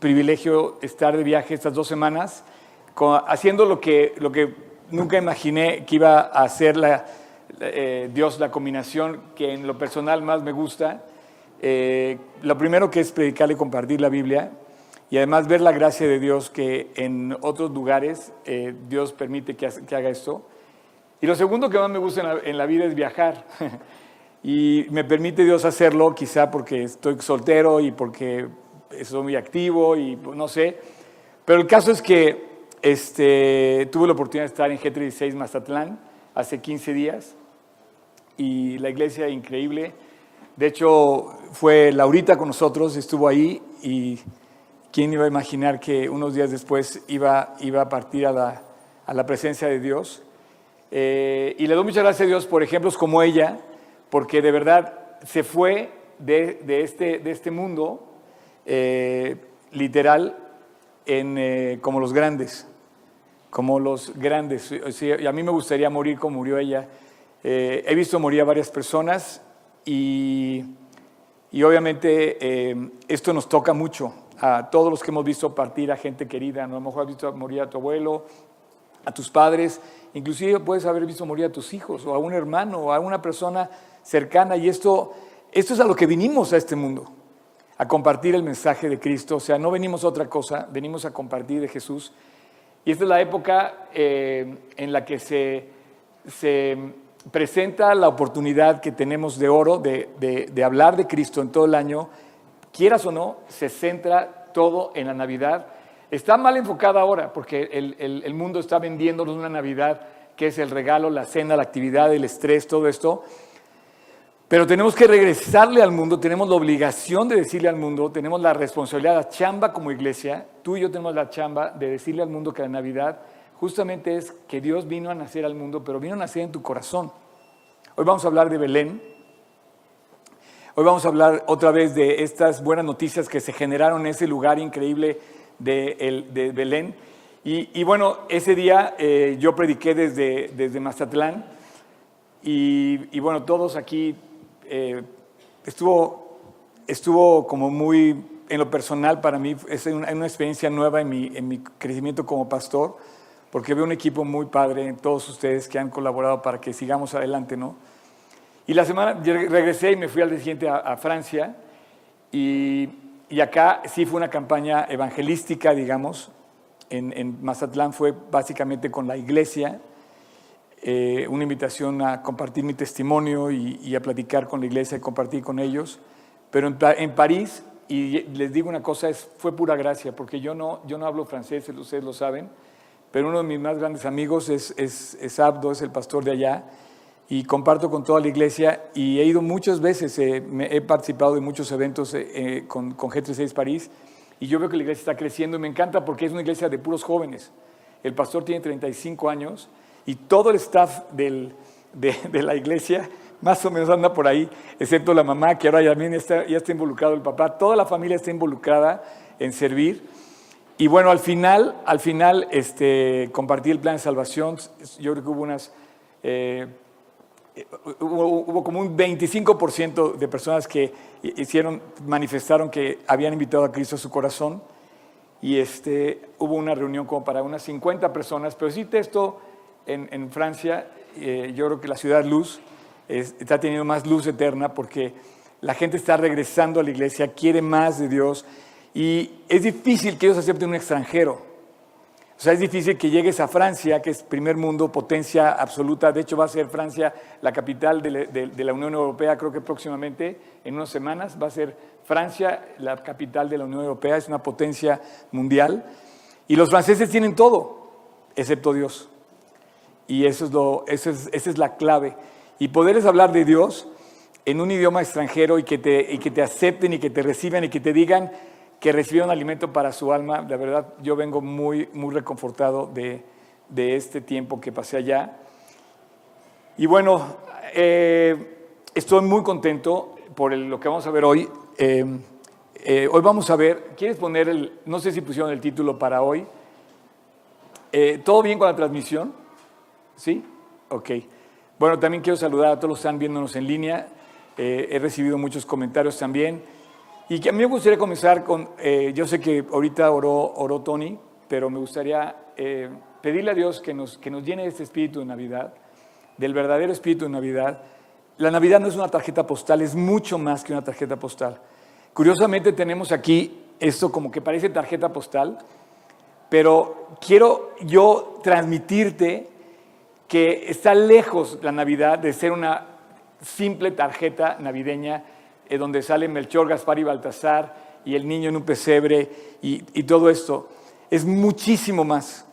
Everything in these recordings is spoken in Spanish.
privilegio estar de viaje estas dos semanas, haciendo lo que, lo que nunca imaginé que iba a hacer la, eh, Dios, la combinación que en lo personal más me gusta. Eh, lo primero que es predicar y compartir la Biblia y además ver la gracia de Dios que en otros lugares eh, Dios permite que, haga esto. Y lo segundo que más me gusta en la, en la vida es viajar. y me permite Dios hacerlo, quizá porque estoy soltero y porque soy muy activo y pues, no sé. Pero el caso es que este, tuve la oportunidad de estar en G36 Mazatlán hace 15 días y la iglesia increíble. De hecho, fue Laurita con nosotros, estuvo ahí y quién iba a imaginar que unos días después iba, iba a partir a la, a la presencia de Dios. Eh, y le doy muchas gracias a Dios por ejemplos como ella, porque de verdad se fue de, de, este, de este mundo eh, literal eh, como los grandes, como los grandes. y a mí me gustaría morir como murió ella. Eh, he visto morir a varias personas y, y obviamente esto nos toca mucho a todos los que hemos visto partir a gente querida. ¿no? A lo mejor has visto morir a tu abuelo, a tus padres, inclusive puedes haber visto morir a tus hijos o a un hermano o a una persona cercana y esto, esto es a lo que vinimos a este mundo a compartir el mensaje de Cristo. O sea, no venimos a otra cosa, venimos a compartir de Jesús. Y esta es la época eh, en la que se, se, presenta la oportunidad que tenemos de oro de, de, hablar de Cristo en todo el año. Quieras o no, se centra todo en la Navidad. Está mal enfocada ahora porque el, el, el mundo está vendiéndonos una Navidad que es el regalo, la cena, la actividad, el estrés, todo esto. Pero tenemos que regresarle al mundo, tenemos la obligación de decirle al mundo, tenemos la responsabilidad, la chamba como iglesia, tú y yo tenemos la chamba de decirle al mundo que la Navidad justamente es que Dios vino a nacer al mundo, pero vino a nacer en tu corazón. Hoy vamos a hablar de Belén. Hoy vamos a hablar otra vez de estas buenas noticias que se generaron en ese lugar increíble de, Belén. Y, bueno, ese día eh, yo prediqué desde, Mazatlán y, y bueno, todos aquí eh, estuvo, estuvo como muy, en lo personal para mí, es una, una experiencia nueva en mi, en mi crecimiento como pastor, porque veo un equipo muy padre, todos ustedes que han colaborado para que sigamos adelante, ¿no? Y la semana regresé y me fui al día siguiente a, Francia y, y, acá sí fue una campaña evangelística, digamos. En, en Mazatlán fue básicamente con la iglesia eh, una invitación a compartir mi testimonio y, a platicar con la iglesia y compartir con ellos. Pero en, París, y les digo una cosa, es, fue pura gracia, porque yo no, yo no hablo francés, ustedes lo saben, pero uno de mis más grandes amigos es, es, es Abdo, es el pastor de allá, y comparto con toda la iglesia, y he ido muchas veces, eh, he participado en muchos eventos eh, con, con G36 París, y yo veo que la iglesia está creciendo y me encanta porque es una iglesia de puros jóvenes. El pastor tiene 35 años y todo el staff de, la iglesia más o menos anda por ahí, excepto la mamá, que ahora también está, ya está involucrado el papá, toda la familia está involucrada en servir. Y bueno, al final, al final este, compartí el plan de salvación, yo creo que hubo unas... Eh, hubo, como un 25% de personas que hicieron, manifestaron que habían invitado a Cristo a su corazón. Y este, hubo una reunión como para unas 50 personas, pero sí esto en, Francia, eh, yo creo que la ciudad luz está teniendo más luz eterna porque la gente está regresando a la iglesia, quiere más de Dios y es difícil que ellos acepten un extranjero. O sea, es difícil que llegues a Francia, que es primer mundo, potencia absoluta. De hecho, va a ser Francia la capital de, la Unión Europea, creo que próximamente, en unas semanas, va a ser Francia la capital de la Unión Europea, es una potencia mundial. Y los franceses tienen todo, excepto Dios. Y eso es lo, eso es, esa es la clave. Y poderles hablar de Dios en un idioma extranjero y que, te, y que te acepten y que te reciban y que te digan que recibieron alimento para su alma, la verdad yo vengo muy, muy reconfortado de, de este tiempo que pasé allá. Y bueno, eh, estoy muy contento por lo que vamos a ver hoy. Eh, eh, hoy vamos a ver, ¿quieres poner el, no sé si pusieron el título para hoy? ¿Todo bien con la transmisión? ¿Sí? Ok. Bueno, también quiero saludar a todos los que están viéndonos en línea. Eh, he recibido muchos comentarios también. Y a mí me gustaría comenzar con, eh, yo sé que ahorita oró, oró Tony, pero me gustaría eh, pedirle a Dios que nos, que nos llene de este espíritu de Navidad, del verdadero espíritu de Navidad. La Navidad no es una tarjeta postal, es mucho más que una tarjeta postal. Curiosamente tenemos aquí esto como que parece tarjeta postal, pero quiero yo transmitirte que está lejos la Navidad de ser una simple tarjeta navideña eh, donde sale Melchor, Gaspar y Baltasar y el niño en un pesebre y, todo esto. Es muchísimo más.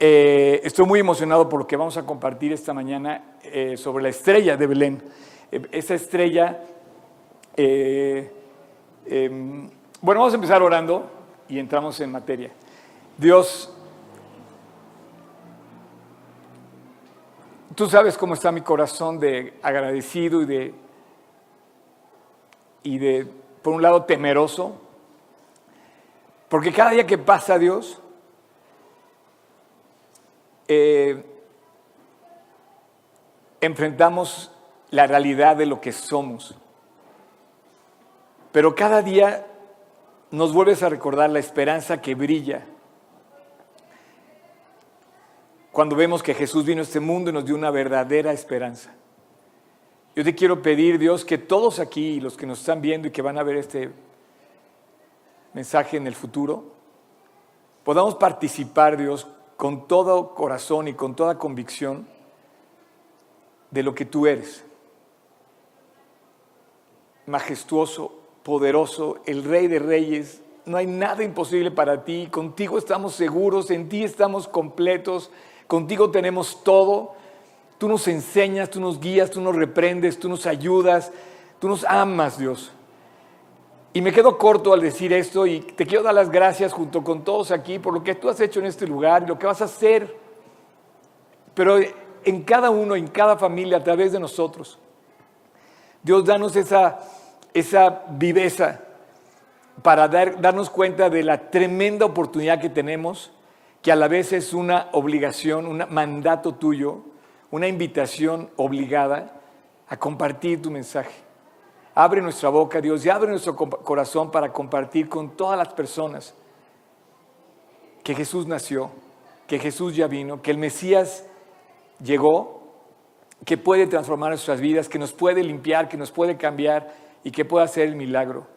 Eh, estoy muy emocionado por lo que vamos a compartir esta mañana eh, sobre la estrella de Belén. esa estrella, em, bueno, vamos a empezar orando y entramos en materia. Dios, tú sabes cómo está mi corazón de agradecido y de, y de, por un lado, temeroso, porque cada día que pasa Dios, eh, enfrentamos la realidad de lo que somos. Pero cada día nos vuelves a recordar la esperanza que brilla cuando vemos que Jesús vino a este mundo y nos dio una verdadera esperanza. Yo te quiero pedir, Dios, que todos aquí, los que nos están viendo y que van a ver este mensaje en el futuro, podamos participar, Dios, con todo corazón y con toda convicción de lo que tú eres. Majestuoso, poderoso, el Rey de Reyes. No hay nada imposible para ti. Contigo estamos seguros, en ti estamos completos. Contigo tenemos todo. Tú nos enseñas, tú nos guías, tú nos reprendes, tú nos ayudas, tú nos amas, Dios. Y me quedo corto al decir esto y te quiero dar las gracias junto con todos aquí por lo que tú has hecho en este lugar y lo que vas a hacer. Pero en cada uno, en cada familia, a través de nosotros. Dios, danos esa, esa viveza para dar, darnos cuenta de la tremenda oportunidad que tenemos que a la vez es una obligación, un mandato tuyo, una invitación obligada a compartir tu mensaje. Abre nuestra boca, Dios, y abre nuestro corazón para compartir con todas las personas que Jesús nació, que Jesús ya vino, que el Mesías llegó, que puede transformar nuestras vidas, que nos puede limpiar, que nos puede cambiar y que puede hacer el milagro.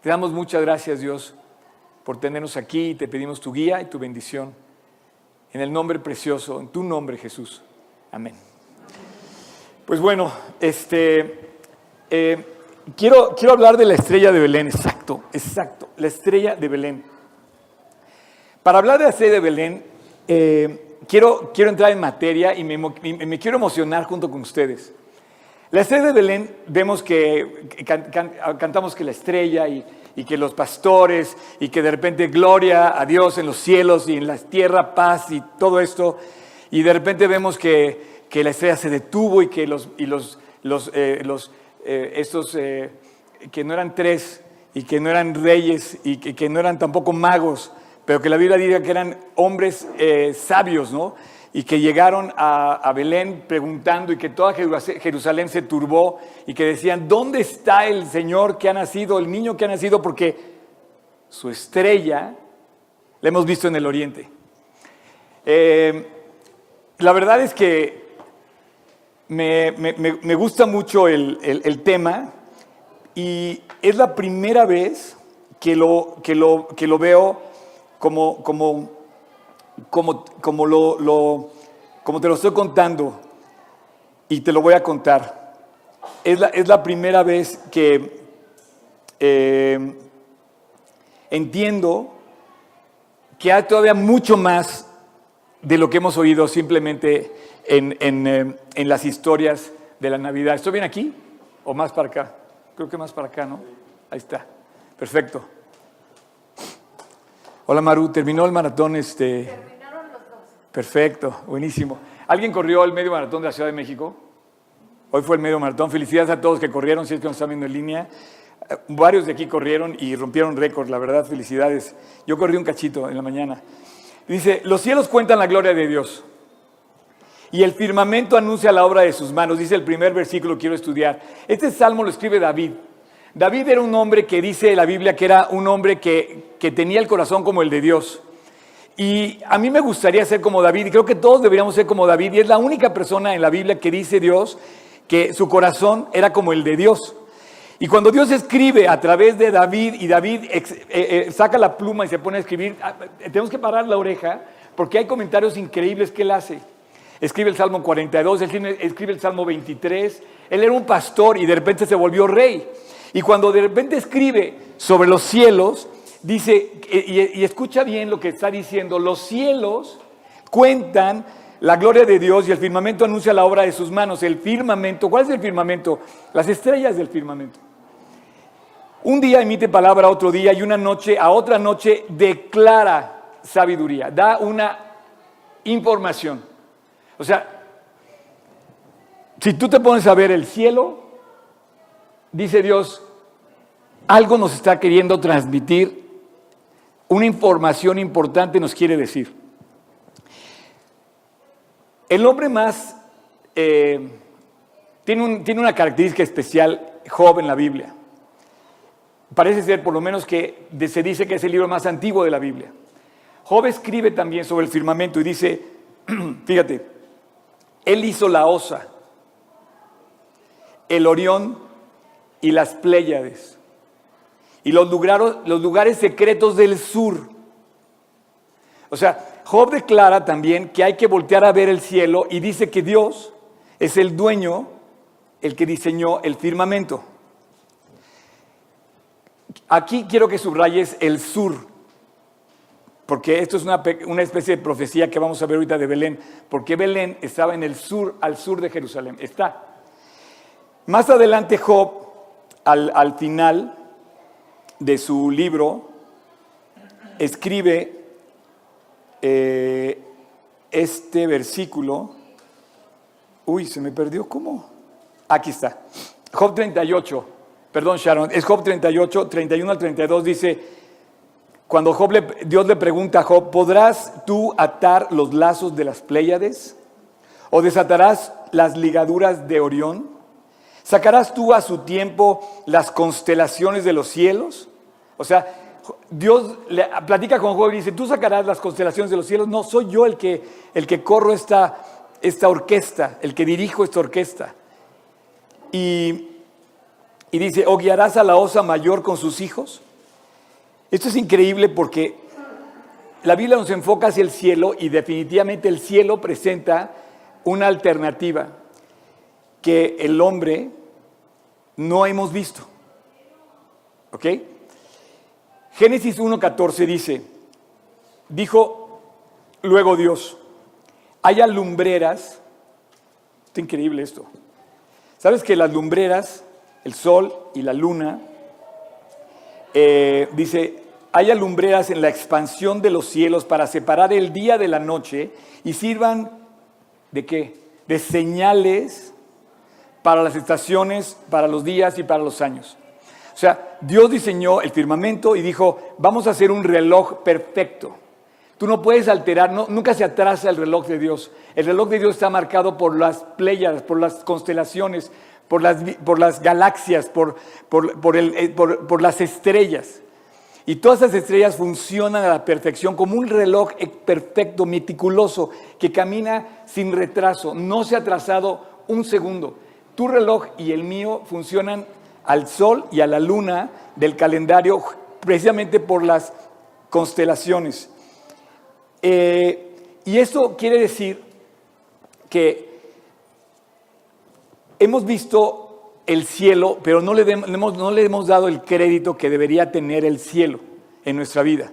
Te damos muchas gracias, Dios, por tenernos aquí y te pedimos tu guía y tu bendición. En el nombre precioso, en tu nombre Jesús. Amén. Pues bueno, este, eh, quiero, quiero hablar de la estrella de Belén, exacto, exacto, la estrella de Belén. Para hablar de la estrella de Belén, eh, quiero, quiero entrar en materia y me, me, quiero emocionar junto con ustedes. La estrella de Belén, vemos que cantamos que la estrella y y que los pastores y que de repente gloria a Dios en los cielos y en la tierra paz y todo esto. Y de repente vemos que, la estrella se detuvo y que los, y los, los, eh, los eh, estos eh, que no eran tres y que no eran reyes y que, que, no eran tampoco magos, pero que la Biblia diga que eran hombres sabios, ¿no? Y que llegaron a, Belén preguntando y que toda Jerusalén se turbó y que decían, ¿dónde está el Señor que ha nacido, el niño que ha nacido? Porque su estrella la hemos visto en el oriente. Eh, la verdad es que me, gusta mucho el, tema y es la primera vez que lo, que lo, que lo veo como, como como, como, lo, como te lo estoy contando y te lo voy a contar. Es la, es la primera vez que eh, entiendo que hay todavía mucho más de lo que hemos oído simplemente en, en, eh, en, las historias de la Navidad. ¿Estoy bien aquí o más para acá? Creo que más para acá, ¿no? Ahí está. Perfecto. Hola Maru, terminó el maratón este. Perfecto, buenísimo. ¿Alguien corrió el medio maratón de la Ciudad de México? Hoy fue el medio maratón. Felicidades a todos que corrieron, si es que nos están viendo en línea. Eh, varios de aquí corrieron y rompieron récord, la verdad, felicidades. Yo corrí un cachito en la mañana. Dice, los cielos cuentan la gloria de Dios y el firmamento anuncia la obra de sus manos. Dice el primer versículo, quiero estudiar. Este salmo lo escribe David. David era un hombre que dice la Biblia que era un hombre que, que tenía el corazón como el de Dios. Y a mí me gustaría ser como David, y creo que todos deberíamos ser como David, y es la única persona en la Biblia que dice Dios que su corazón era como el de Dios. Y cuando Dios escribe a través de David y David eh, eh, saca la pluma y se pone a escribir, ah, tenemos que parar la oreja porque hay comentarios increíbles que él hace. Escribe el Salmo 42, escribe el Salmo 23. Él era un pastor y de repente se volvió rey. Y cuando de repente escribe sobre los cielos, dice, y, escucha bien lo que está diciendo, los cielos cuentan la gloria de Dios y el firmamento anuncia la obra de sus manos. El firmamento, ¿cuál es el firmamento? Las estrellas del firmamento. Un día emite palabra a otro día y una noche a otra noche declara sabiduría, da una información. O sea, si tú te pones a ver el cielo, dice Dios, algo nos está queriendo transmitir una información importante nos quiere decir. El hombre más eh, tiene, tiene una característica especial, Job en la Biblia. Parece ser por lo menos que se dice que es el libro más antiguo de la Biblia. Job escribe también sobre el firmamento y dice, fíjate, él hizo la osa, el Orión y las Pléyades y los lugares, secretos del sur. O sea, Job declara también que hay que voltear a ver el cielo y dice que Dios es el dueño, el que diseñó el firmamento. Aquí quiero que subrayes el sur, porque esto es una, una, especie de profecía que vamos a ver ahorita de Belén, porque Belén estaba en el sur, al sur de Jerusalén, está. Más adelante Job, al, al final, de su libro escribe eh, este versículo. Uy, se me perdió, ¿cómo? Aquí está. Job 38, perdón Sharon, es Job 38, 31 al 32 dice, cuando Job Dios le pregunta a Job, ¿podrás tú atar los lazos de las Pléyades? ¿O desatarás las ligaduras de Orión? ¿Sacarás tú a su tiempo las constelaciones de los cielos? O sea, Dios le platica con Job y dice, tú sacarás las constelaciones de los cielos. No, soy yo el que, el que corro esta, esta orquesta, el que dirijo esta orquesta. Y, y dice, o guiarás a la osa mayor con sus hijos. Esto es increíble porque la Biblia nos enfoca hacia el cielo y definitivamente el cielo presenta una alternativa que el hombre no hemos visto. ¿Ok? Génesis 1.14 dice, dijo luego Dios, haya lumbreras, es increíble esto, ¿sabes que las lumbreras, el sol y la luna, eh, dice, haya lumbreras en la expansión de los cielos para separar el día de la noche y sirvan de qué? De señales para las estaciones, para los días y para los años. O sea, Dios diseñó el firmamento y dijo, vamos a hacer un reloj perfecto. Tú no puedes alterar, nunca se atrasa el reloj de Dios. El reloj de Dios está marcado por las playas, por las constelaciones, por las, galaxias, por, eh, por, las estrellas. Y todas esas estrellas funcionan a la perfección como un reloj perfecto, meticuloso, que camina sin retraso. No se ha atrasado un segundo. Tu reloj y el mío funcionan al sol y a la luna del calendario precisamente por las constelaciones. Eh, y esto quiere decir que hemos visto el cielo, pero no le, no le hemos dado el crédito que debería tener el cielo en nuestra vida.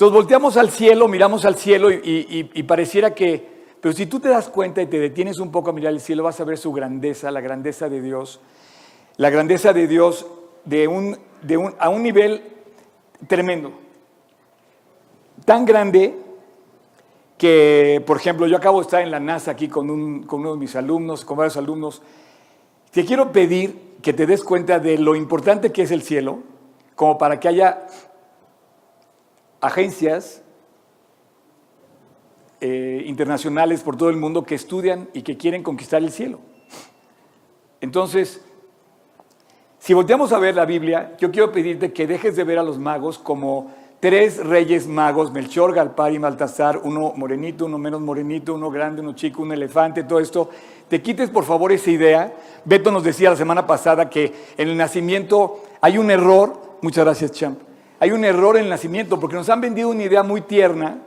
Entonces volteamos al cielo, miramos al cielo y, pareciera que, pero si tú te das cuenta y te detienes un poco a mirar el cielo, vas a ver su grandeza, la grandeza de Dios la grandeza de Dios de un, de un, a un nivel tremendo. Tan grande que, por ejemplo, yo acabo de estar en la NASA aquí con, un, con uno de mis alumnos, con varios alumnos. Te quiero pedir que te des cuenta de lo importante que es el cielo, como para que haya agencias eh, internacionales por todo el mundo que estudian y que quieren conquistar el cielo. Entonces, Si volteamos a ver la Biblia, yo quiero pedirte que dejes de ver a los magos como tres reyes magos, Melchor, Galpar y Baltasar, uno morenito, uno menos morenito, uno grande, uno chico, un elefante, todo esto. Te quites por favor esa idea. Beto nos decía la semana pasada que en el nacimiento hay un error. Muchas gracias, Champ. Hay un error en el nacimiento porque nos han vendido una idea muy tierna,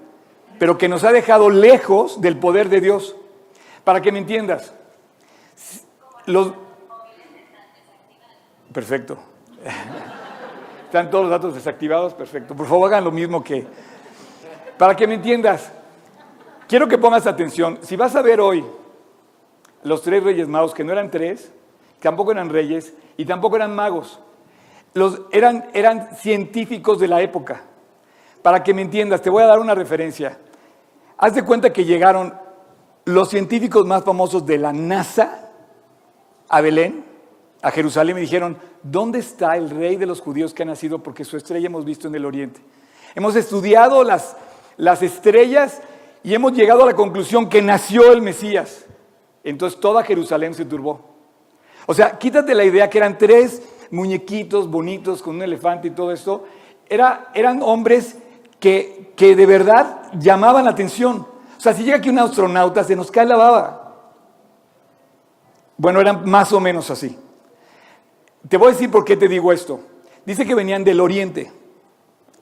pero que nos ha dejado lejos del poder de Dios. Para que me entiendas, los, Perfecto. ¿Están todos los datos desactivados? Perfecto. Por favor, hagan lo mismo que... Para que me entiendas, quiero que pongas atención. Si vas a ver hoy los tres reyes magos, que no eran tres, tampoco eran reyes y tampoco eran magos, los, eran, eran científicos de la época. Para que me entiendas, te voy a dar una referencia. Haz de cuenta que llegaron los científicos más famosos de la NASA a Belén a Jerusalén y dijeron, ¿dónde está el rey de los judíos que ha nacido? Porque su estrella hemos visto en el oriente. Hemos estudiado las, las estrellas y hemos llegado a la conclusión que nació el Mesías. Entonces toda Jerusalén se turbó. O sea, quítate la idea que eran tres muñequitos bonitos con un elefante y todo esto. Era, eran hombres que, que de verdad llamaban la atención. O sea, si llega aquí un astronauta, se nos cae la baba. Bueno, eran más o menos así. Te voy a decir por qué te digo esto. Dice que venían del oriente.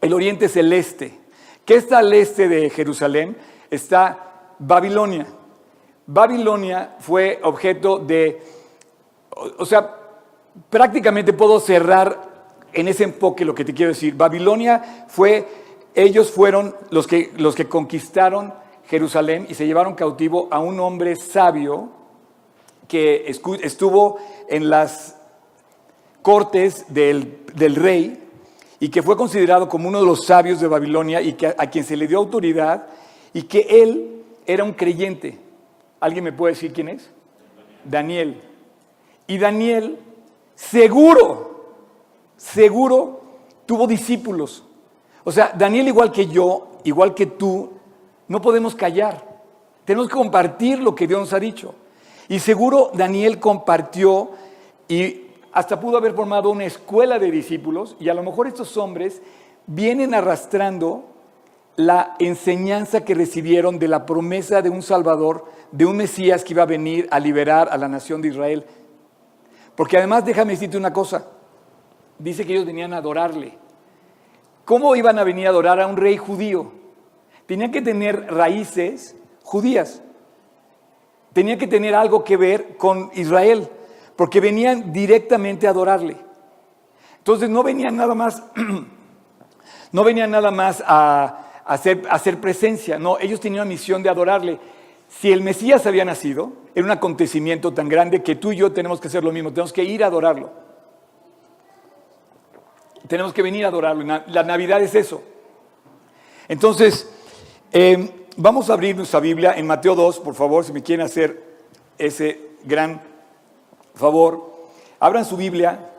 El oriente es el este. ¿Qué está al este de Jerusalén? Está Babilonia. Babilonia fue objeto de, o sea, prácticamente puedo cerrar en ese enfoque lo que te quiero decir. Babilonia fue, ellos fueron los que, los que conquistaron Jerusalén y se llevaron cautivo a un hombre sabio que estuvo en las cortes del, rey y que fue considerado como uno de los sabios de Babilonia y que, a quien se le dio autoridad y que él era un creyente. ¿Alguien me puede decir quién es? Daniel. Y Daniel, seguro, seguro, tuvo discípulos. O sea, Daniel igual que yo, igual que tú, no podemos callar. Tenemos que compartir lo que Dios nos ha dicho. Y seguro Daniel compartió y hasta pudo haber formado una escuela de discípulos y a lo mejor estos hombres vienen arrastrando la enseñanza que recibieron de la promesa de un Salvador, de un Mesías que iba a venir a liberar a la nación de Israel. Porque además déjame decirte una cosa, dice que ellos venían a adorarle. ¿Cómo iban a venir a adorar a un rey judío? Tenían que tener raíces judías, tenía que tener algo que ver con Israel porque venían directamente a adorarle. Entonces no venían nada más, no venían nada más a, hacer, presencia, no, ellos tenían una misión de adorarle. Si el Mesías había nacido, era un acontecimiento tan grande que tú y yo tenemos que hacer lo mismo, tenemos que ir a adorarlo. Tenemos que venir a adorarlo. La Navidad es eso. Entonces, eh, vamos a abrir nuestra Biblia en Mateo 2, por favor, si me quieren hacer ese gran favor, abran su Biblia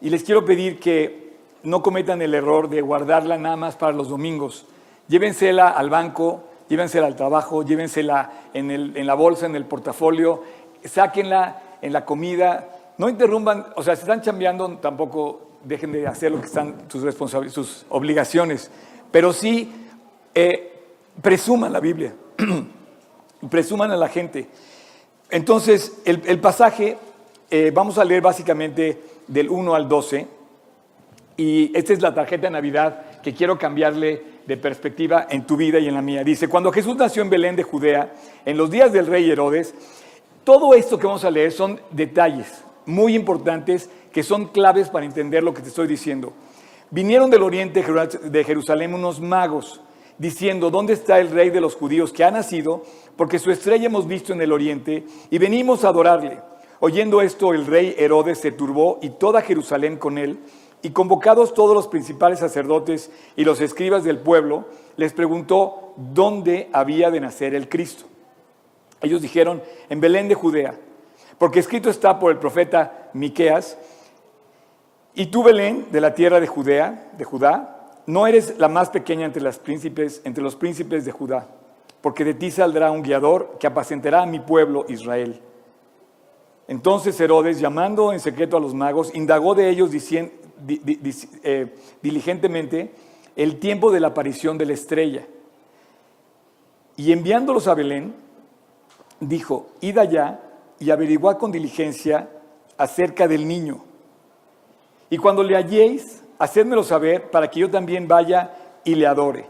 y les quiero pedir que no cometan el error de guardarla nada más para los domingos. Llévensela al banco, llévensela al trabajo, llévensela en, la bolsa, en el portafolio, sáquenla en la comida. No interrumpan, o sea, si están chambeando, tampoco dejen de hacer lo que están sus, sus obligaciones, pero sí eh, presuman la Biblia, presuman a la gente. Entonces, el pasaje eh, vamos a leer básicamente del 1 al 12 y esta es la tarjeta de Navidad que quiero cambiarle de perspectiva en tu vida y en la mía. Dice, cuando Jesús nació en Belén de Judea, en los días del rey Herodes, todo esto que vamos a leer son detalles muy importantes que son claves para entender lo que te estoy diciendo. Vinieron del oriente de Jerusalén unos magos diciendo, ¿dónde está el rey de los judíos que ha nacido? Porque su estrella hemos visto en el oriente y venimos a adorarle. Oyendo esto, el rey Herodes se turbó y toda Jerusalén con él, y convocados todos los principales sacerdotes y los escribas del pueblo, les preguntó dónde había de nacer el Cristo. Ellos dijeron, en Belén de Judea, porque escrito está por el profeta Miqueas, y tú Belén, de la tierra de Judea, de Judá, no eres la más pequeña entre, las príncipes, entre los príncipes de Judá, porque de ti saldrá un guiador que apacentará a mi pueblo Israel. Entonces Herodes, llamando en secreto a los magos, indagó de ellos eh, diligentemente el tiempo de la aparición de la estrella. Y enviándolos a Belén, dijo, id allá y averiguad con diligencia acerca del niño. Y cuando le halléis, hacedmelo saber para que yo también vaya y le adore.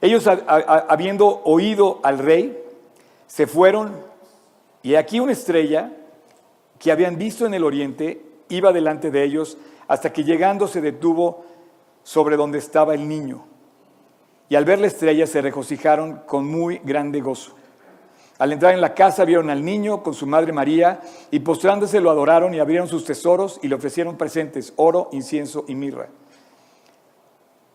Ellos, habiendo oído al rey, se fueron y aquí una estrella que habían visto en el oriente iba delante de ellos hasta que llegando se detuvo sobre donde estaba el niño. Y al ver la estrella se regocijaron con muy grande gozo. Al entrar en la casa vieron al niño con su madre María y postrándose lo adoraron y abrieron sus tesoros y le ofrecieron presentes, oro, incienso y mirra.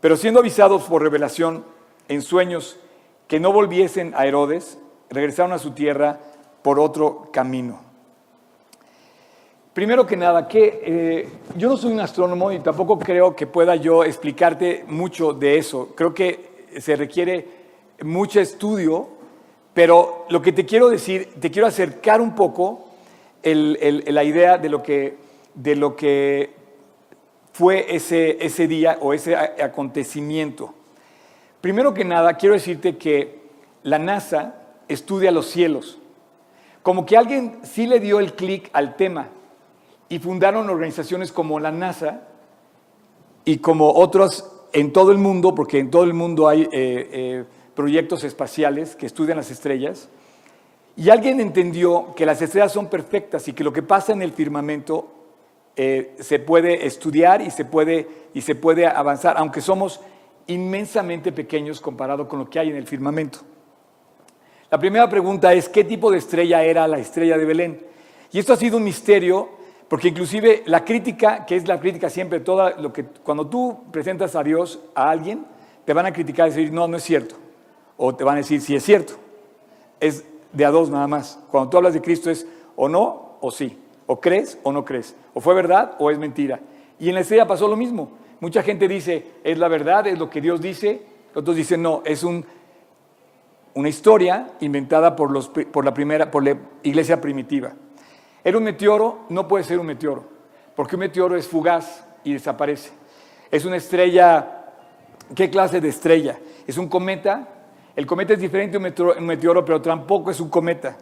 Pero siendo avisados por revelación en sueños que no volviesen a Herodes, regresaron a su tierra por otro camino. Primero que nada, que eh, yo no soy un astrónomo y tampoco creo que pueda yo explicarte mucho de eso. Creo que se requiere mucho estudio pero lo que te quiero decir, te quiero acercar un poco la idea de lo que, fue ese, ese día o ese acontecimiento. Primero que nada, quiero decirte que la NASA estudia los cielos. Como que alguien sí le dio el clic al tema y fundaron organizaciones como la NASA y como otras en todo el mundo, porque en todo el mundo hay eh, eh, proyectos espaciales que estudian las estrellas, y alguien entendió que las estrellas son perfectas y que lo que pasa en el firmamento eh, se puede estudiar y se puede, y se puede avanzar, aunque somos inmensamente pequeños comparado con lo que hay en el firmamento. La primera pregunta es, ¿qué tipo de estrella era la estrella de Belén? Y esto ha sido un misterio, porque inclusive la crítica, que es la crítica siempre, toda lo que cuando tú presentas a Dios a alguien, te van a criticar y decir, no, no es cierto o te van a decir si es cierto. Es de a dos nada más. Cuando tú hablas de Cristo es o no o sí. O crees o no crees. O fue verdad o es mentira. Y en la estrella pasó lo mismo. Mucha gente dice, es la verdad, es lo que Dios dice. Otros dicen, no, es un, una historia inventada por, los, por, la primera, por la iglesia primitiva. Era un meteoro, no puede ser un meteoro, porque un meteoro es fugaz y desaparece. Es una estrella, ¿qué clase de estrella? Es un cometa el cometa es diferente a un meteoro, pero tampoco es un cometa.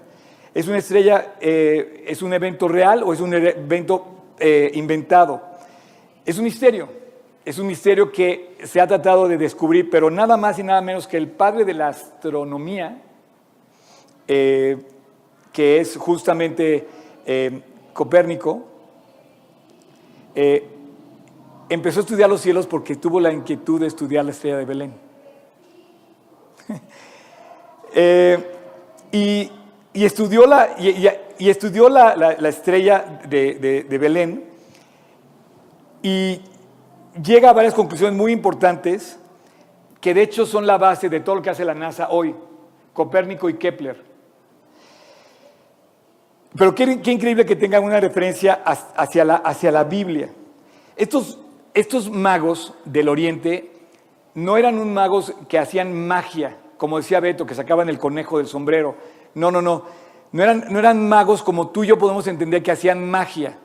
¿Es una estrella, eh, es un evento real o es un evento eh, inventado? Es un misterio. Es un misterio que se ha tratado de descubrir, pero nada más y nada menos que el padre de la astronomía, eh, que es justamente Copérnico, empezó a estudiar los cielos porque tuvo la inquietud de estudiar la estrella de Belén. Eh, y, estudió la, y, estudió la, estrella de, Belén y llega a varias conclusiones muy importantes que de hecho son la base de todo lo que hace la NASA hoy, Copérnico y Kepler. Pero qué, increíble que tengan una referencia hacia la, hacia la Biblia. Estos, estos magos del Oriente no eran un magos que hacían magia, como decía Beto, que sacaban el conejo del sombrero. No, no, no. No eran, no eran magos como tú y yo podemos entender que hacían magia.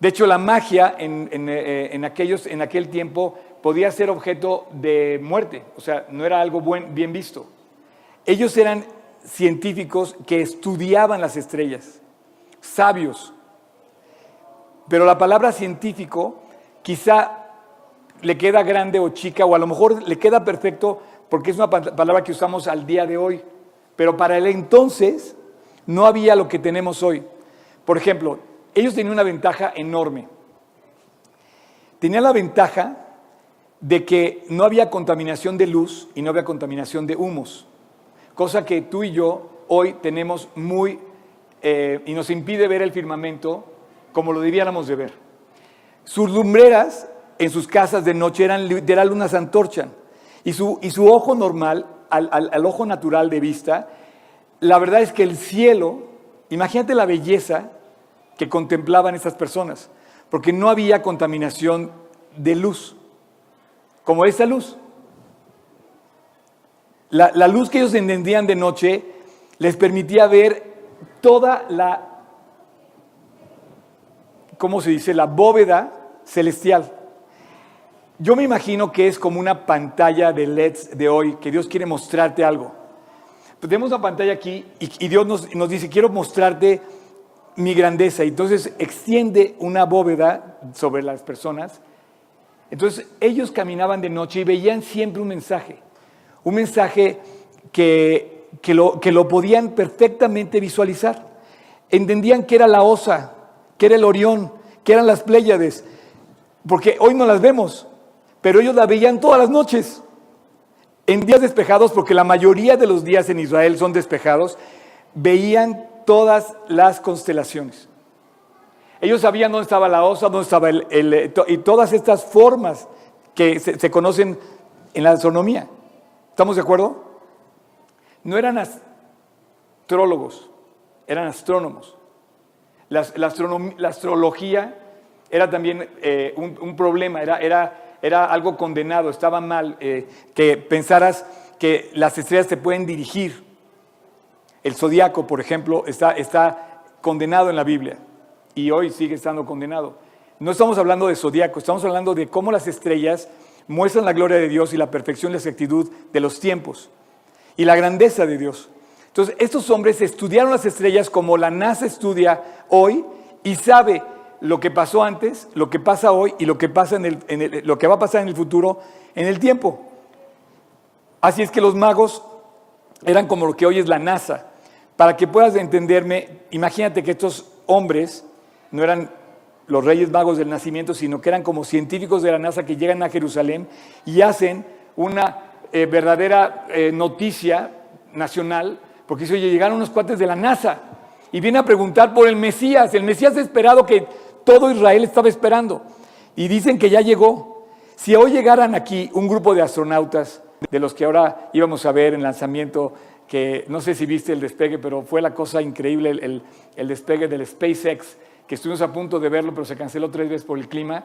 De hecho, la magia en, eh, aquellos, en aquel tiempo podía ser objeto de muerte, o sea, no era algo buen, bien visto. Ellos eran científicos que estudiaban las estrellas, sabios. Pero la palabra científico quizá le queda grande o chica, o a lo mejor le queda perfecto porque es una palabra que usamos al día de hoy. Pero para el entonces no había lo que tenemos hoy. Por ejemplo, ellos tenían una ventaja enorme. Tenían la ventaja de que no había contaminación de luz y no había contaminación de humos, cosa que tú y yo hoy tenemos muy eh, y nos impide ver el firmamento como lo debiéramos de ver. Sus lumbreras en sus casas de noche eran literal unas antorchas. Y su, y su ojo normal, al, al, ojo natural de vista, la verdad es que el cielo, imagínate la belleza que contemplaban estas personas, porque no había contaminación de luz, como esa luz. La, luz que ellos entendían de noche les permitía ver toda la ¿cómo se dice? La bóveda celestial. Yo me imagino que es como una pantalla de LEDs de hoy, que Dios quiere mostrarte algo. Tenemos una pantalla aquí y, Dios nos, nos, dice, quiero mostrarte mi grandeza. Y entonces extiende una bóveda sobre las personas. Entonces ellos caminaban de noche y veían siempre un mensaje. Un mensaje que, que, lo, que lo podían perfectamente visualizar. Entendían que era la osa, que era el Orión, que eran las Pléyades. Porque hoy no las vemos, pero ellos la veían todas las noches. En días despejados, porque la mayoría de los días en Israel son despejados, veían todas las constelaciones. Ellos sabían dónde estaba la osa, dónde estaba el... y todas estas formas que se, conocen en la astronomía. ¿Estamos de acuerdo? No eran astrólogos, eran astrónomos. La, astrología era también eh, un, problema, era, algo condenado, estaba mal eh, que pensaras que las estrellas te pueden dirigir. El zodiaco, por ejemplo, está condenado en la Biblia y hoy sigue estando condenado. No estamos hablando de zodiaco, estamos hablando de cómo las estrellas muestran la gloria de Dios y la perfección y la exactitud de los tiempos y la grandeza de Dios. Entonces, estos hombres estudiaron las estrellas como la NASA estudia hoy y sabe lo que pasó antes, lo que pasa hoy y lo que, pasa en el, lo que va a pasar en el futuro en el tiempo. Así es que los magos eran como lo que hoy es la NASA. Para que puedas entenderme, imagínate que estos hombres no eran los reyes magos del nacimiento, sino que eran como científicos de la NASA que llegan a Jerusalén y hacen una eh, verdadera eh, noticia nacional, porque dice, oye, llegaron unos cuates de la NASA y viene a preguntar por el Mesías, el Mesías esperado que todo Israel estaba esperando. Y dicen que ya llegó. Si hoy llegaran aquí un grupo de astronautas, de los que ahora íbamos a ver en lanzamiento que no sé si viste el despegue, pero fue la cosa increíble el, despegue del SpaceX, que estuvimos a punto de verlo, pero se canceló tres veces por el clima.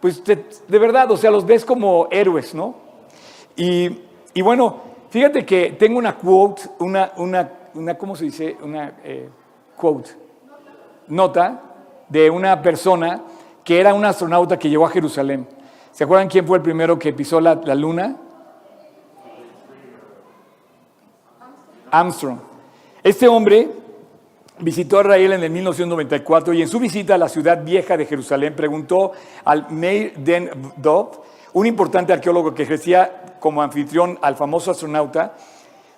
Pues de, verdad, o sea, los ves como héroes, ¿no? Y, bueno, fíjate que tengo una quote, una, una, ¿cómo se dice? Una eh, quote, nota de una persona que era un astronauta que llegó a Jerusalén. ¿Se acuerdan quién fue el primero que pisó la luna? Armstrong. Este hombre visitó a Israel en el 1994 y en su visita a la ciudad vieja de Jerusalén preguntó al Meir Den Dov, un importante arqueólogo que ejercía como anfitrión al famoso astronauta,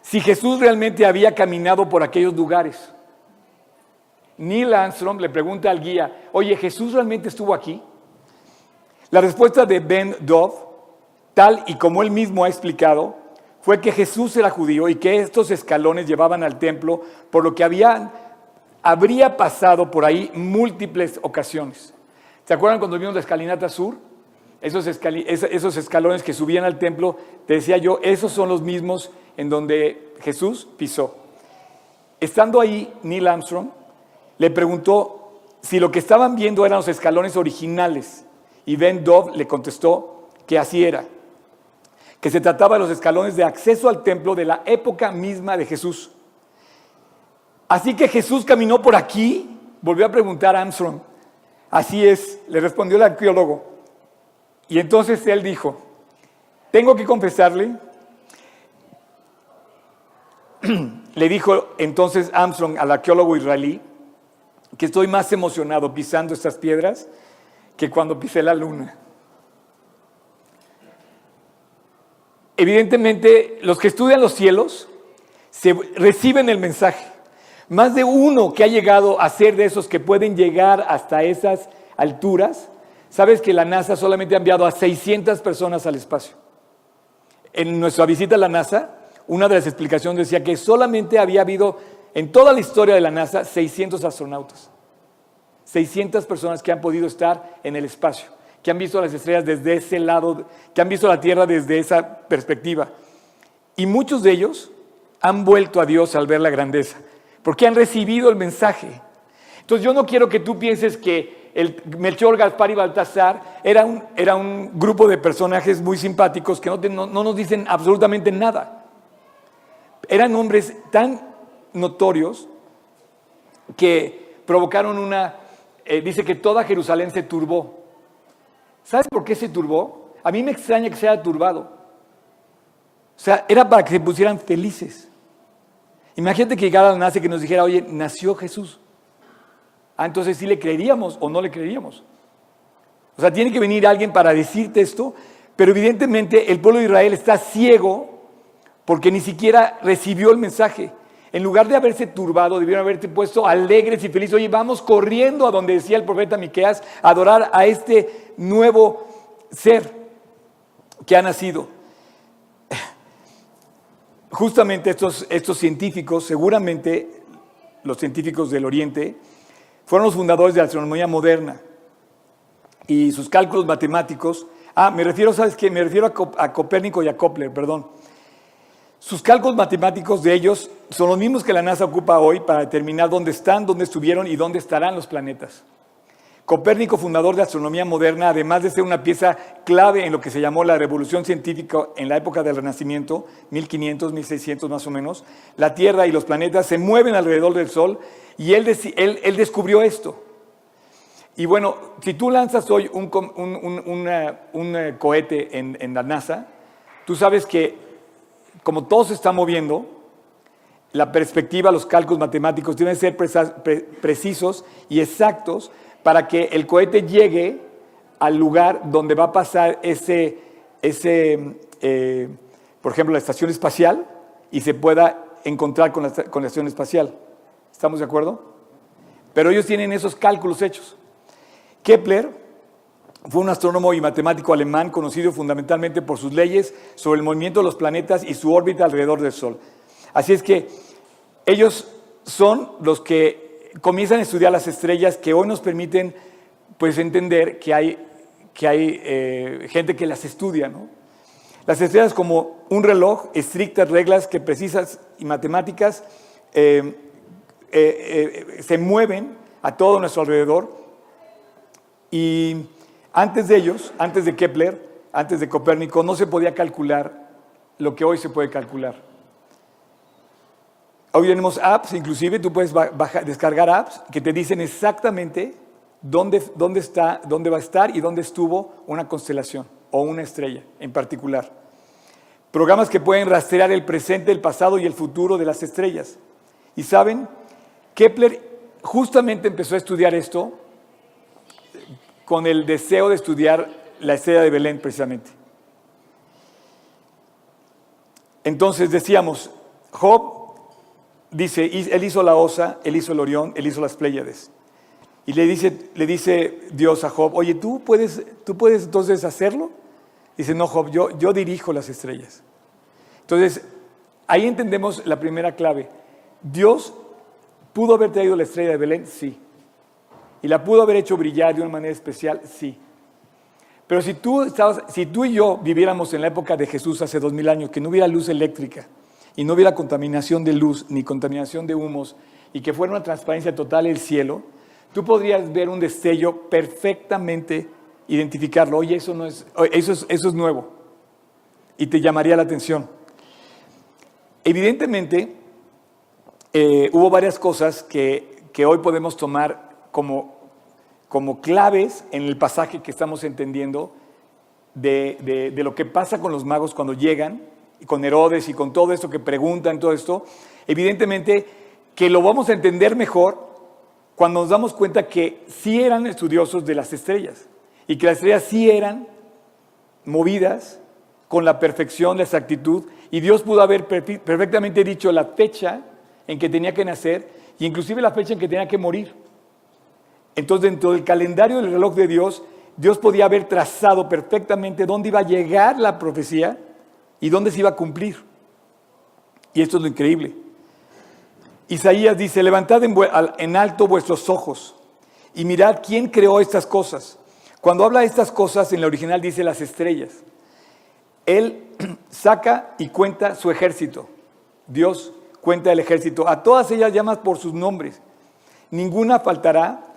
si Jesús realmente había caminado por aquellos lugares. Neil Armstrong le pregunta al guía, oye, ¿Jesús realmente estuvo aquí? La respuesta de Ben Dov, tal y como él mismo ha explicado, fue que Jesús era judío y que estos escalones llevaban al templo, por lo que había, habría pasado por ahí múltiples ocasiones. ¿Se acuerdan cuando vimos la escalinata sur? Esos, escalones que subían al templo, te decía yo, esos son los mismos en donde Jesús pisó. Estando ahí, Neil Armstrong le preguntó si lo que estaban viendo eran los escalones originales y Ben Dove le contestó que así era que se trataba de los escalones de acceso al templo de la época misma de Jesús. Así que Jesús caminó por aquí, volvió a preguntar a Armstrong. Así es, le respondió el arqueólogo. Y entonces él dijo, tengo que confesarle, le dijo entonces Armstrong al arqueólogo israelí, que estoy más emocionado pisando estas piedras que cuando pisé la luna. evidentemente los que estudian los cielos reciben el mensaje. Más de uno que ha llegado a ser de esos que pueden llegar hasta esas alturas, sabes que la NASA solamente ha enviado a 600 personas al espacio. En nuestra visita a la NASA, una de las explicaciones decía que solamente había habido en toda la historia de la NASA 600 astronautas. 600 personas que han podido estar en el espacio que han visto las estrellas desde ese lado, que han visto la Tierra desde esa perspectiva. Y muchos de ellos han vuelto a Dios al ver la grandeza, porque han recibido el mensaje. Entonces yo no quiero que tú pienses que el Melchor, Gaspar y Baltasar era un, grupo de personajes muy simpáticos que no, no nos dicen absolutamente nada. Eran hombres tan notorios que provocaron una eh, dice que toda Jerusalén se turbó. ¿Sabes por qué se turbó? A mí me extraña que sea turbado. O sea, era para que se pusieran felices. Imagínate que llegara la nace que nos dijera, oye, nació Jesús. Ah, entonces sí le creeríamos o no le creeríamos. O sea, tiene que venir alguien para decirte esto, pero evidentemente el pueblo de Israel está ciego porque ni siquiera recibió el mensaje. En lugar de haberse turbado, debieron haberte puesto alegres y felices. Oye, vamos corriendo a donde decía el profeta Miqueas, a adorar a este nuevo ser que ha nacido. Justamente estos, estos científicos, seguramente los científicos del Oriente, fueron los fundadores de la astronomía moderna y sus cálculos matemáticos. Ah, me refiero, ¿sabes qué? Me refiero a, a Copérnico y a Kepler, perdón. Sus cálculos matemáticos de ellos son los mismos que la NASA ocupa hoy para determinar dónde están, dónde estuvieron y dónde estarán los planetas. Copérnico, fundador de astronomía moderna, además de ser una pieza clave en lo que se llamó la revolución científica en la época del Renacimiento, 1500, 1600 más o menos, la Tierra y los planetas se mueven alrededor del Sol y él, descubrió esto. Y bueno, si tú lanzas hoy un, un, cohete en, en la NASA, tú sabes que como todo se está moviendo, la perspectiva, los cálculos matemáticos deben ser precisos y exactos para que el cohete llegue al lugar donde va a pasar ese, ese eh, por ejemplo, la estación espacial y se pueda encontrar con la, con la estación espacial. ¿Estamos de acuerdo? Pero ellos tienen esos cálculos hechos. Kepler fue un astrónomo y matemático alemán conocido fundamentalmente por sus leyes sobre el movimiento de los planetas y su órbita alrededor del Sol. Así es que ellos son los que comienzan a estudiar las estrellas que hoy nos permiten pues, entender que hay, que hay eh, gente que las estudia. ¿no? Las estrellas como un reloj, estrictas reglas que precisas y matemáticas eh, eh, se mueven a todo nuestro alrededor y antes de ellos, antes de Kepler, antes de Copérnico, no se podía calcular lo que hoy se puede calcular. Hoy tenemos apps, inclusive tú puedes descargar apps que te dicen exactamente dónde, dónde, está, dónde va a estar y dónde estuvo una constelación o una estrella en particular. Programas que pueden rastrear el presente, el pasado y el futuro de las estrellas. Y saben, Kepler justamente empezó a estudiar esto con el deseo de estudiar la estrella de Belén precisamente. Entonces decíamos, Job dice, él hizo la osa, él hizo el Orión, él hizo las Pléyades. Y le dice, le dice Dios a Job, oye, ¿tú puedes, ¿tú puedes entonces hacerlo? Dice, no, Job, yo, yo dirijo las estrellas. Entonces, ahí entendemos la primera clave. Dios pudo haber traído la estrella de Belén, sí. ¿Y la pudo haber hecho brillar de una manera especial? Sí. Pero si tú, si tú y yo viviéramos en la época de Jesús hace dos mil años, que no hubiera luz eléctrica y no hubiera contaminación de luz ni contaminación de humos y que fuera una transparencia total el cielo, tú podrías ver un destello perfectamente identificarlo. Oye, eso, no es, eso, es, eso es nuevo. Y te llamaría la atención. Evidentemente, eh, hubo varias cosas que, que hoy podemos tomar como, como claves en el pasaje que estamos entendiendo de, lo que pasa con los magos cuando llegan, y con Herodes y con todo esto que preguntan, todo esto, evidentemente que lo vamos a entender mejor cuando nos damos cuenta que sí eran estudiosos de las estrellas y que las estrellas sí eran movidas con la perfección, la exactitud, y Dios pudo haber perfectamente dicho la fecha en que tenía que nacer y inclusive la fecha en que tenía que morir. Entonces, dentro del calendario del reloj de Dios, Dios podía haber trazado perfectamente dónde iba a llegar la profecía y dónde se iba a cumplir. Y esto es lo increíble. Isaías dice, levantad en alto vuestros ojos y mirad quién creó estas cosas. Cuando habla de estas cosas, en la original dice las estrellas. Él saca y cuenta su ejército. Dios cuenta el ejército. A todas ellas llamas por sus nombres. Ninguna faltará